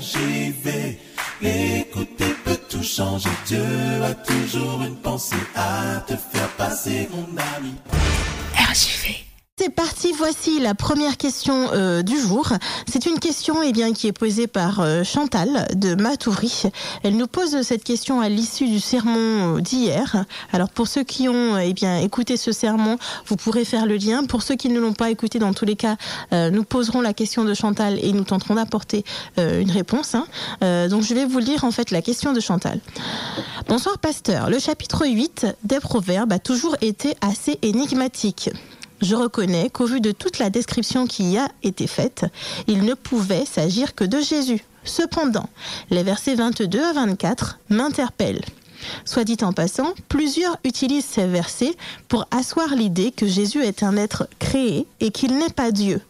RJV. Écouter peut tout changer. Dieu a toujours une pensée à te faire passer, mon ami. RJV. C'est parti, voici la première question euh, du jour. C'est une question eh bien, qui est posée par euh, Chantal de Matoury. Elle nous pose cette question à l'issue du sermon euh, d'hier. Alors pour ceux qui ont eh bien, écouté ce sermon, vous pourrez faire le lien. Pour ceux qui ne l'ont pas écouté, dans tous les cas, nous poserons la question de Chantal et nous tenterons d'apporter une réponse. Hein. donc je vais vous lire en fait la question de Chantal. Bonsoir pasteur. Le chapitre 8 des Proverbes a toujours été assez énigmatique. Je reconnais qu'au vu de toute la description qui y a été faite, il ne pouvait s'agir que de Jésus. Cependant, les versets 22 à 24 m'interpellent. Soit dit en passant, plusieurs utilisent ces versets pour asseoir l'idée que Jésus est un être créé et qu'il n'est pas Dieu.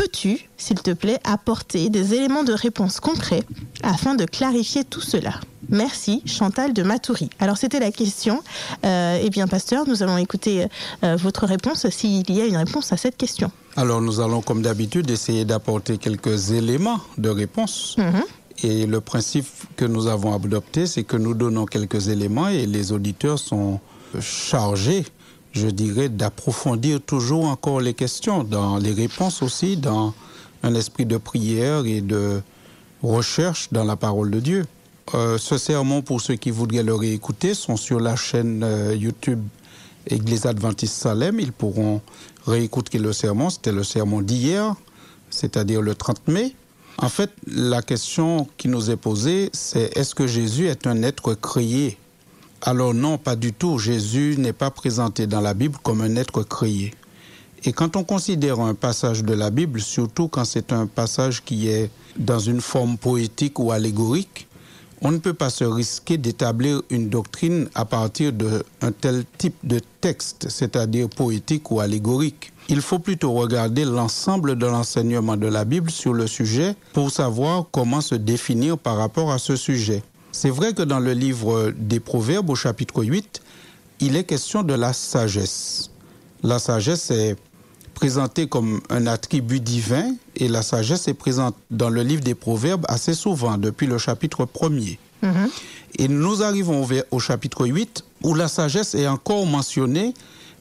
Peux-tu, s'il te plaît, apporter des éléments de réponse concrets afin de clarifier tout cela? Merci, Chantal de Matoury. Alors, c'était la question. Euh, eh bien, pasteur, nous allons écouter euh, votre réponse s'il y a une réponse à cette question. Alors, nous allons, comme d'habitude, essayer d'apporter quelques éléments de réponse. Mhm. Et le principe que nous avons adopté, c'est que nous donnons quelques éléments et les auditeurs sont chargés je dirais, d'approfondir toujours encore les questions, dans les réponses aussi, dans un esprit de prière et de recherche dans la parole de Dieu. Euh, ce sermon, pour ceux qui voudraient le réécouter, sont sur la chaîne euh, YouTube Église Adventiste Salem. Ils pourront réécouter le sermon. C'était le sermon d'hier, c'est-à-dire le 30 mai. En fait, la question qui nous est posée, c'est est-ce que Jésus est un être créé? Alors non, pas du tout. Jésus n'est pas présenté dans la Bible comme un être créé. Et quand on considère un passage de la Bible, surtout quand c'est un passage qui est dans une forme poétique ou allégorique, on ne peut pas se risquer d'établir une doctrine à partir d'un tel type de texte, c'est-à-dire poétique ou allégorique. Il faut plutôt regarder l'ensemble de l'enseignement de la Bible sur le sujet pour savoir comment se définir par rapport à ce sujet. C'est vrai que dans le livre des Proverbes au chapitre 8, il est question de la sagesse. La sagesse est présentée comme un attribut divin et la sagesse est présente dans le livre des Proverbes assez souvent depuis le chapitre 1er. Mhm. Et nous arrivons au, chapitre 8 où la sagesse est encore mentionnée,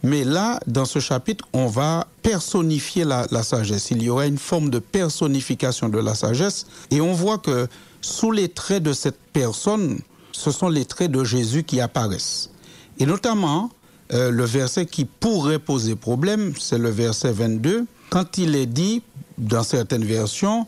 mais là, dans ce chapitre, on va personnifier la, sagesse. Il y aura une forme de personnification de la sagesse et on voit que sous les traits de cette personne, ce sont les traits de Jésus qui apparaissent. Et notamment, euh, le verset qui pourrait poser problème, c'est le verset 22, quand il est dit, dans certaines versions,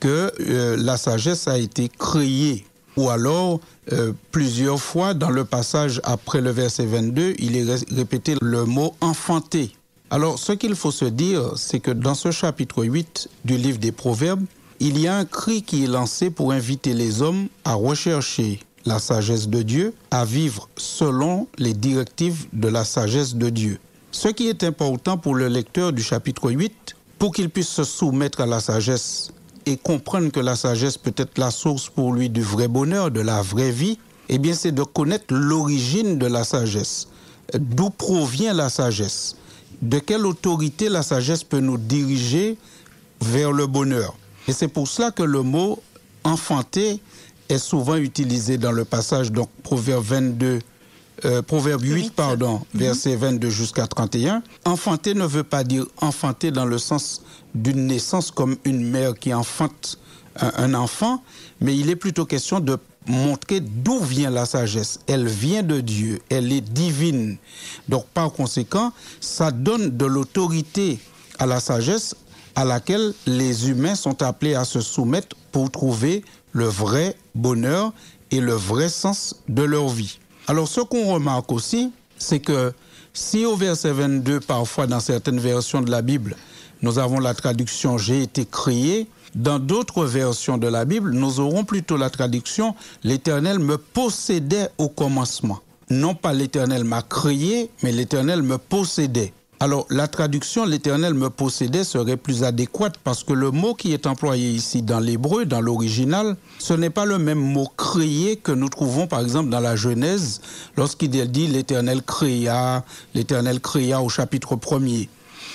que euh, la sagesse a été créée. Ou alors, euh, plusieurs fois, dans le passage après le verset 22, il est répété le mot enfanté. Alors, ce qu'il faut se dire, c'est que dans ce chapitre 8 du livre des Proverbes, il y a un cri qui est lancé pour inviter les hommes à rechercher la sagesse de Dieu, à vivre selon les directives de la sagesse de Dieu. Ce qui est important pour le lecteur du chapitre 8, pour qu'il puisse se soumettre à la sagesse et comprendre que la sagesse peut être la source pour lui du vrai bonheur, de la vraie vie, eh bien c'est de connaître l'origine de la sagesse. D'où provient la sagesse? De quelle autorité la sagesse peut nous diriger vers le bonheur? Et c'est pour cela que le mot enfanté est souvent utilisé dans le passage, donc Proverbe 22, euh, Proverbe 8, pardon, mhm. verset 22 jusqu'à 31. Enfanter ne veut pas dire enfanter dans le sens d'une naissance comme une mère qui enfante un, enfant, mais il est plutôt question de montrer d'où vient la sagesse. Elle vient de Dieu, elle est divine. Donc par conséquent, ça donne de l'autorité à la sagesse à laquelle les humains sont appelés à se soumettre pour trouver le vrai bonheur et le vrai sens de leur vie. Alors ce qu'on remarque aussi, c'est que si au verset 22, parfois dans certaines versions de la Bible, nous avons la traduction J'ai été créé, dans d'autres versions de la Bible, nous aurons plutôt la traduction L'Éternel me possédait au commencement. Non pas l'Éternel m'a créé, mais l'Éternel me possédait. Alors la traduction l'Éternel me possédait serait plus adéquate parce que le mot qui est employé ici dans l'hébreu, dans l'original, ce n'est pas le même mot créé que nous trouvons par exemple dans la Genèse lorsqu'il dit l'Éternel créa, l'Éternel créa au chapitre 1er.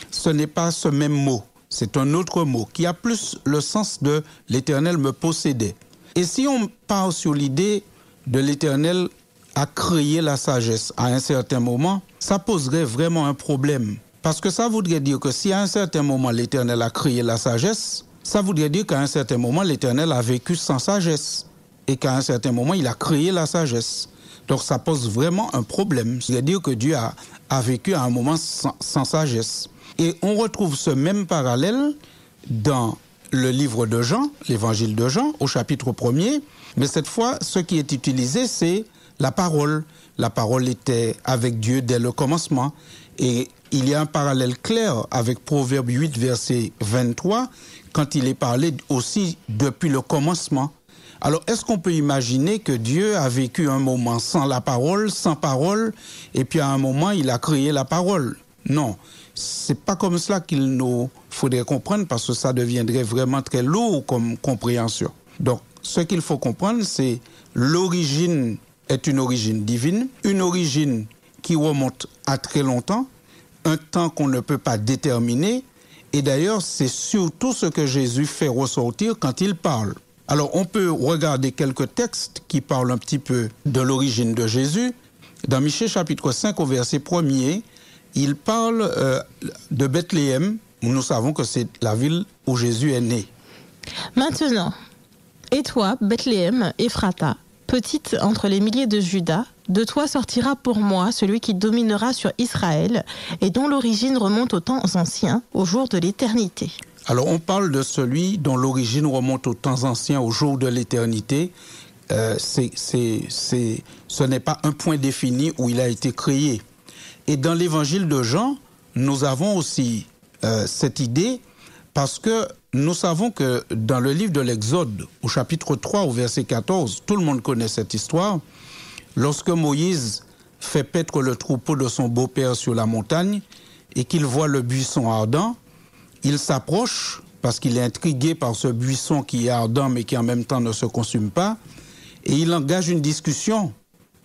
Ce n'est pas ce même mot. c'est un autre mot qui a plus le sens de l'Éternel me possédait. Et si on part sur l'idée de l'Éternel a créé la sagesse à un certain moment, ça poserait vraiment un problème. Parce que ça voudrait dire que si à un certain moment l'Éternel a créé la sagesse, ça voudrait dire qu'à un certain moment l'Éternel a vécu sans sagesse et qu'à un certain moment il a créé la sagesse. Donc ça pose vraiment un problème. C'est-à-dire que Dieu a, a, vécu à un moment sans, sans sagesse. Et on retrouve ce même parallèle dans le livre de Jean, l'évangile de Jean, au chapitre 1er. Mais cette fois, ce qui est utilisé, c'est la parole. La parole était avec Dieu dès le commencement. Et il y a un parallèle clair avec Proverbe 8, verset 23, quand il est parlé aussi depuis le commencement. Alors, est-ce qu'on peut imaginer que Dieu a vécu un moment sans la parole, sans parole, et puis à un moment, il a créé la parole? Non, c'est pas comme cela qu'il nous faudrait comprendre, parce que ça deviendrait vraiment très lourd comme compréhension. Donc, ce qu'il faut comprendre, c'est l'origine est une origine divine, une origine qui remonte à très longtemps, un temps qu'on ne peut pas déterminer, et d'ailleurs, c'est surtout ce que Jésus fait ressortir quand il parle. Alors, on peut regarder quelques textes qui parlent un petit peu de l'origine de Jésus. Dans Michée chapitre 5 au verset 1er, il parle euh, de Bethléem, où nous savons que c'est la ville où Jésus est né. Maintenant, et toi, Bethléem, Ephrata, petite entre les milliers de Judas, de toi sortira pour moi celui qui dominera sur Israël et dont l'origine remonte aux temps anciens, au jour de l'éternité. Alors on parle de celui dont l'origine remonte aux temps anciens, au jour de l'éternité. Euh, ce n'est pas un point défini où il a été créé. Et dans l'évangile de Jean, nous avons aussi euh, cette idée parce que nous savons que dans le livre de l'Exode, au chapitre 3, au verset 14, tout le monde connaît cette histoire, lorsque Moïse fait paître le troupeau de son beau-père sur la montagne et qu'il voit le buisson ardent, il s'approche parce qu'il est intrigué par ce buisson qui est ardent mais qui en même temps ne se consume pas, et il engage une discussion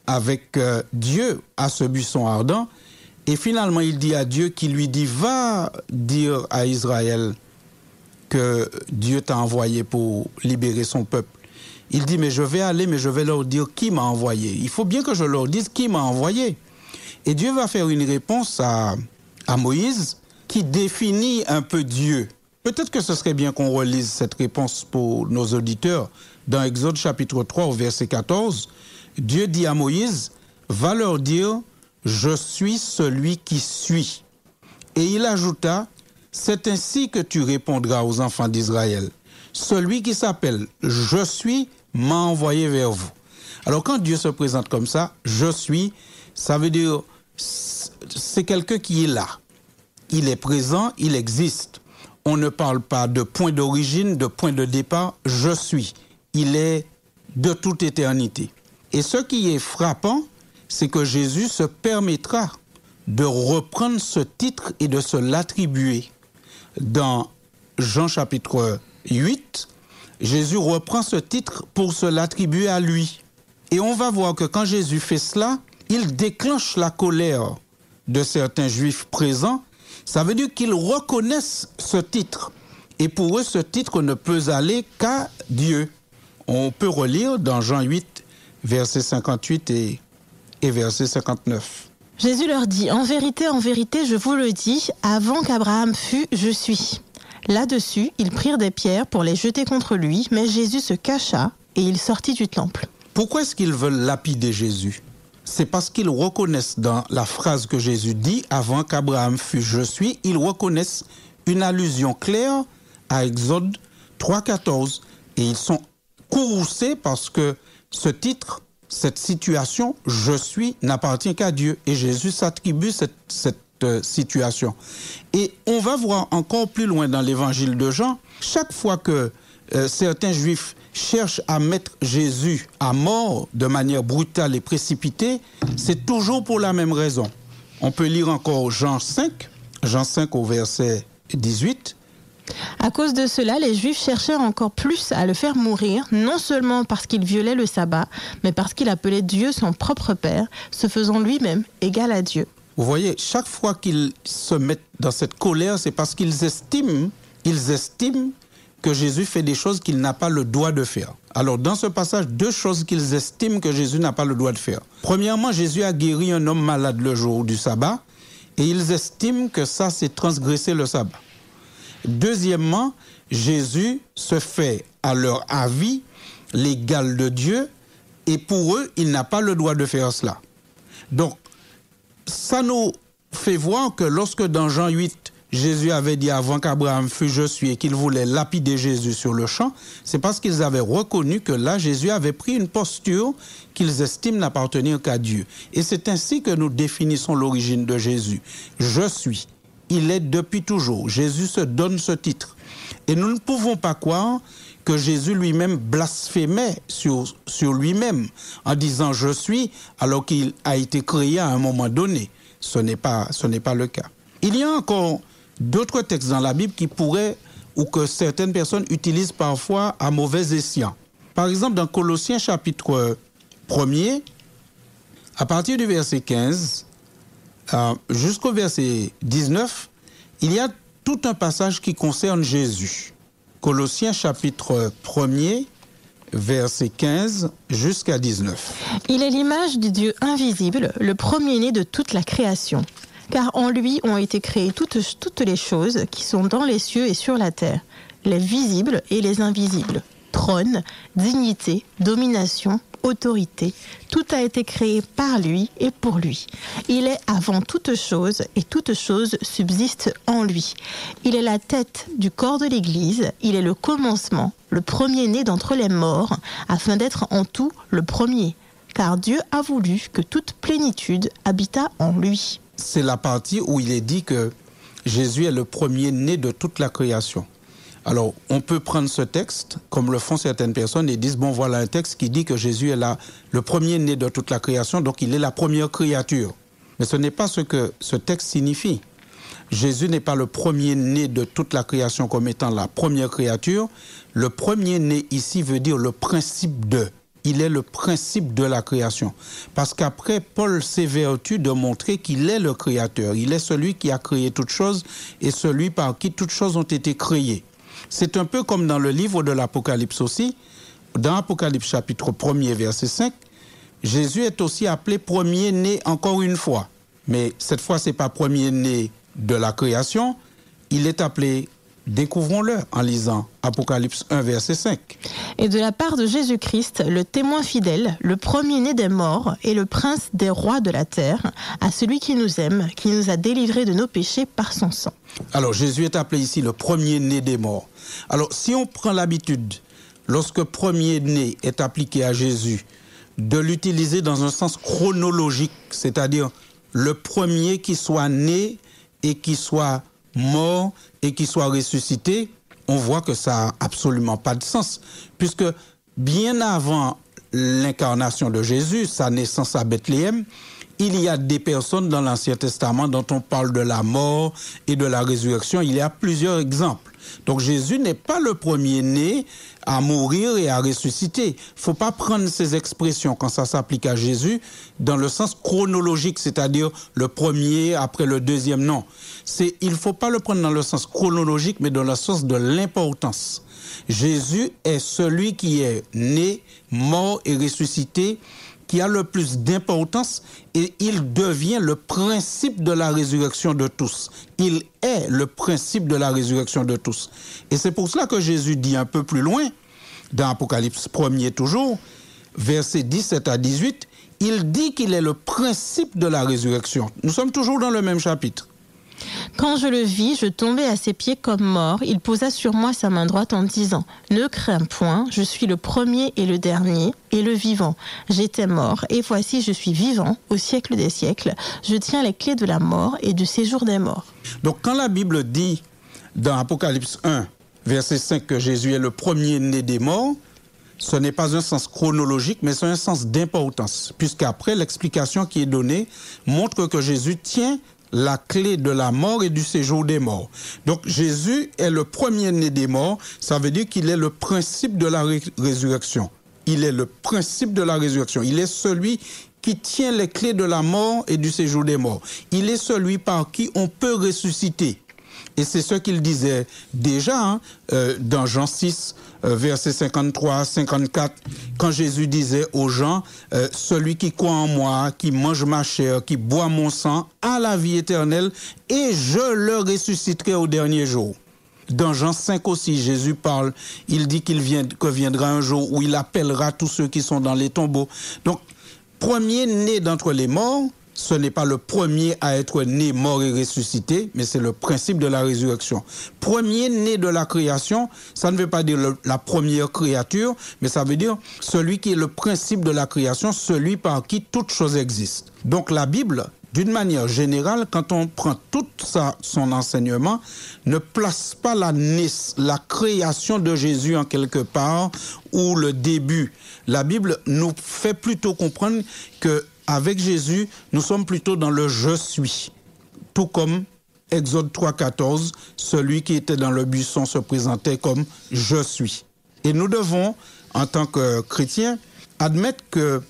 avec euh, Dieu à ce buisson ardent, et finalement il dit à Dieu qui lui dit, va dire à Israël que Dieu t'a envoyé pour libérer son peuple. Il dit, mais je vais aller, mais je vais leur dire qui m'a envoyé. Il faut bien que je leur dise qui m'a envoyé. Et Dieu va faire une réponse à, à Moïse qui définit un peu Dieu. Peut-être que ce serait bien qu'on relise cette réponse pour nos auditeurs. Dans Exode chapitre 3 au verset 14, Dieu dit à Moïse, va leur dire, je suis celui qui suis. Et il ajouta, c'est ainsi que tu répondras aux enfants d'Israël. Celui qui s'appelle Je suis m'a envoyé vers vous. Alors quand Dieu se présente comme ça, je suis, ça veut dire c'est quelqu'un qui est là. Il est présent, il existe. On ne parle pas de point d'origine, de point de départ, je suis. Il est de toute éternité. Et ce qui est frappant, c'est que Jésus se permettra de reprendre ce titre et de se l'attribuer. Dans Jean chapitre 8, Jésus reprend ce titre pour se l'attribuer à lui. Et on va voir que quand Jésus fait cela, il déclenche la colère de certains juifs présents. Ça veut dire qu'ils reconnaissent ce titre. Et pour eux, ce titre ne peut aller qu'à Dieu. On peut relire dans Jean 8, verset 58 et, et verset 59. Jésus leur dit, En vérité, en vérité, je vous le dis, avant qu'Abraham fût, je suis. Là-dessus, ils prirent des pierres pour les jeter contre lui, mais Jésus se cacha et il sortit du temple. Pourquoi est-ce qu'ils veulent lapider Jésus? C'est parce qu'ils reconnaissent dans la phrase que Jésus dit, avant qu'Abraham fût je suis, ils reconnaissent une allusion claire à Exode 3.14 et ils sont courroucés parce que ce titre, cette situation, je suis, n'appartient qu'à Dieu et Jésus s'attribue cette, cette situation. Et on va voir encore plus loin dans l'évangile de Jean, chaque fois que euh, certains juifs cherchent à mettre Jésus à mort de manière brutale et précipitée, c'est toujours pour la même raison. On peut lire encore Jean 5, Jean 5 au verset 18. À cause de cela, les Juifs cherchèrent encore plus à le faire mourir, non seulement parce qu'il violait le sabbat, mais parce qu'il appelait Dieu son propre Père, se faisant lui-même égal à Dieu. Vous voyez, chaque fois qu'ils se mettent dans cette colère, c'est parce qu'ils estiment ils estiment que Jésus fait des choses qu'il n'a pas le droit de faire. Alors dans ce passage, deux choses qu'ils estiment que Jésus n'a pas le droit de faire. Premièrement, Jésus a guéri un homme malade le jour du sabbat et ils estiment que ça, c'est transgresser le sabbat. Deuxièmement, Jésus se fait à leur avis l'égal de Dieu et pour eux, il n'a pas le droit de faire cela. Donc, ça nous fait voir que lorsque dans Jean 8, Jésus avait dit avant qu'Abraham fût je suis et qu'il voulait lapider Jésus sur le champ, c'est parce qu'ils avaient reconnu que là, Jésus avait pris une posture qu'ils estiment n'appartenir qu'à Dieu. Et c'est ainsi que nous définissons l'origine de Jésus. Je suis. Il est depuis toujours. Jésus se donne ce titre. Et nous ne pouvons pas croire que Jésus lui-même blasphémait sur, lui-même en disant je suis alors qu'il a été créé à un moment donné. Ce n'est pas, ce n'est pas le cas. Il y a encore d'autres textes dans la Bible qui pourraient ou que certaines personnes utilisent parfois à mauvais escient. Par exemple, dans Colossiens chapitre 1er, à partir du verset 15 euh, jusqu'au verset 19, il y a tout un passage qui concerne Jésus. Colossiens chapitre 1er, verset 15 jusqu'à 19. Il est l'image du Dieu invisible, le premier-né de toute la création. Car en lui ont été créées toutes, toutes les choses qui sont dans les cieux et sur la terre, les visibles et les invisibles, trône, dignité, domination, autorité. Tout a été créé par lui et pour lui. Il est avant toute chose et toute chose subsiste en lui. Il est la tête du corps de l'Église, il est le commencement, le premier-né d'entre les morts, afin d'être en tout le premier. Car Dieu a voulu que toute plénitude habitât en lui. C'est la partie où il est dit que Jésus est le premier-né de toute la création. Alors, on peut prendre ce texte, comme le font certaines personnes, et disent, bon, voilà un texte qui dit que Jésus est là, le premier-né de toute la création, donc il est la première créature. Mais ce n'est pas ce que ce texte signifie. Jésus n'est pas le premier-né de toute la création comme étant la première créature. Le premier-né ici veut dire le principe de. Il est le principe de la création. Parce qu'après, Paul s'évertue de montrer qu'il est le créateur. Il est celui qui a créé toutes choses et celui par qui toutes choses ont été créées. C'est un peu comme dans le livre de l'Apocalypse aussi. Dans Apocalypse chapitre 1er verset 5, Jésus est aussi appelé premier-né encore une fois. Mais cette fois, ce n'est pas premier-né de la création, il est appelé Découvrons-le en lisant Apocalypse 1, verset 5. Et de la part de Jésus-Christ, le témoin fidèle, le premier-né des morts et le prince des rois de la terre, à celui qui nous aime, qui nous a délivrés de nos péchés par son sang. Alors Jésus est appelé ici le premier-né des morts. Alors si on prend l'habitude, lorsque premier-né est appliqué à Jésus, de l'utiliser dans un sens chronologique, c'est-à-dire le premier qui soit né et qui soit mort et qui soit ressuscité, on voit que ça n'a absolument pas de sens. Puisque bien avant l'incarnation de Jésus, sa naissance à Bethléem, il y a des personnes dans l'Ancien Testament dont on parle de la mort et de la résurrection. Il y a plusieurs exemples. Donc Jésus n'est pas le premier-né à mourir et à ressusciter. Faut pas prendre ces expressions quand ça s'applique à Jésus dans le sens chronologique, c'est-à-dire le premier après le deuxième. Non, c'est il faut pas le prendre dans le sens chronologique, mais dans le sens de l'importance. Jésus est celui qui est né, mort et ressuscité qui a le plus d'importance et il devient le principe de la résurrection de tous. Il est le principe de la résurrection de tous. Et c'est pour cela que Jésus dit un peu plus loin, dans Apocalypse 1er toujours, versets 17 à 18, il dit qu'il est le principe de la résurrection. Nous sommes toujours dans le même chapitre. Quand je le vis, je tombais à ses pieds comme mort. Il posa sur moi sa main droite en disant Ne crains point, je suis le premier et le dernier et le vivant. J'étais mort et voici je suis vivant au siècle des siècles. Je tiens les clés de la mort et du séjour des morts. Donc quand la Bible dit dans Apocalypse 1, verset 5 que Jésus est le premier né des morts, ce n'est pas un sens chronologique, mais c'est un sens d'importance, puisqu'après l'explication qui est donnée montre que Jésus tient la clé de la mort et du séjour des morts. Donc Jésus est le premier-né des morts, ça veut dire qu'il est le principe de la résurrection. Il est le principe de la résurrection. Il est celui qui tient les clés de la mort et du séjour des morts. Il est celui par qui on peut ressusciter. Et c'est ce qu'il disait déjà hein, euh, dans Jean 6, euh, verset 53, 54, quand Jésus disait aux gens, euh, celui qui croit en moi, qui mange ma chair, qui boit mon sang, a la vie éternelle, et je le ressusciterai au dernier jour. Dans Jean 5 aussi, Jésus parle, il dit qu'il que viendra un jour où il appellera tous ceux qui sont dans les tombeaux. Donc, premier né d'entre les morts, ce n'est pas le premier à être né, mort et ressuscité, mais c'est le principe de la résurrection. Premier né de la création, ça ne veut pas dire la première créature, mais ça veut dire celui qui est le principe de la création, celui par qui toute chose existe. Donc la Bible, d'une manière générale, quand on prend tout ça, son enseignement, ne place pas la, la création de Jésus en quelque part ou le début. La Bible nous fait plutôt comprendre que avec Jésus, nous sommes plutôt dans le je suis. Tout comme Exode 3.14, celui qui était dans le buisson se présentait comme je suis. Et nous devons, en tant que chrétiens, admettre que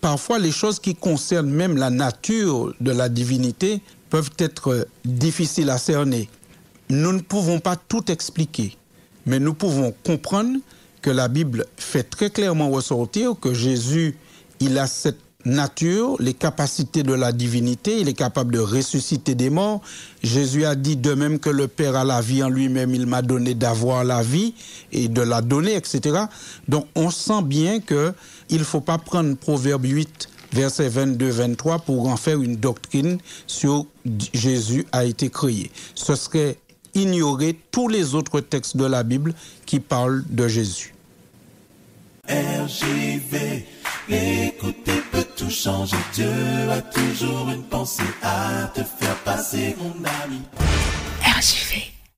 parfois les choses qui concernent même la nature de la divinité peuvent être difficiles à cerner. Nous ne pouvons pas tout expliquer, mais nous pouvons comprendre que la Bible fait très clairement ressortir que Jésus, il a cette nature, les capacités de la divinité, il est capable de ressusciter des morts. Jésus a dit de même que le Père a la vie en lui-même, il m'a donné d'avoir la vie et de la donner, etc. Donc on sent bien que il faut pas prendre Proverbe 8 verset 22-23 pour en faire une doctrine sur Jésus a été créé. Ce serait ignorer tous les autres textes de la Bible qui parlent de Jésus. Tout changer. Dieu a toujours une pensée à te faire passer, mon ami.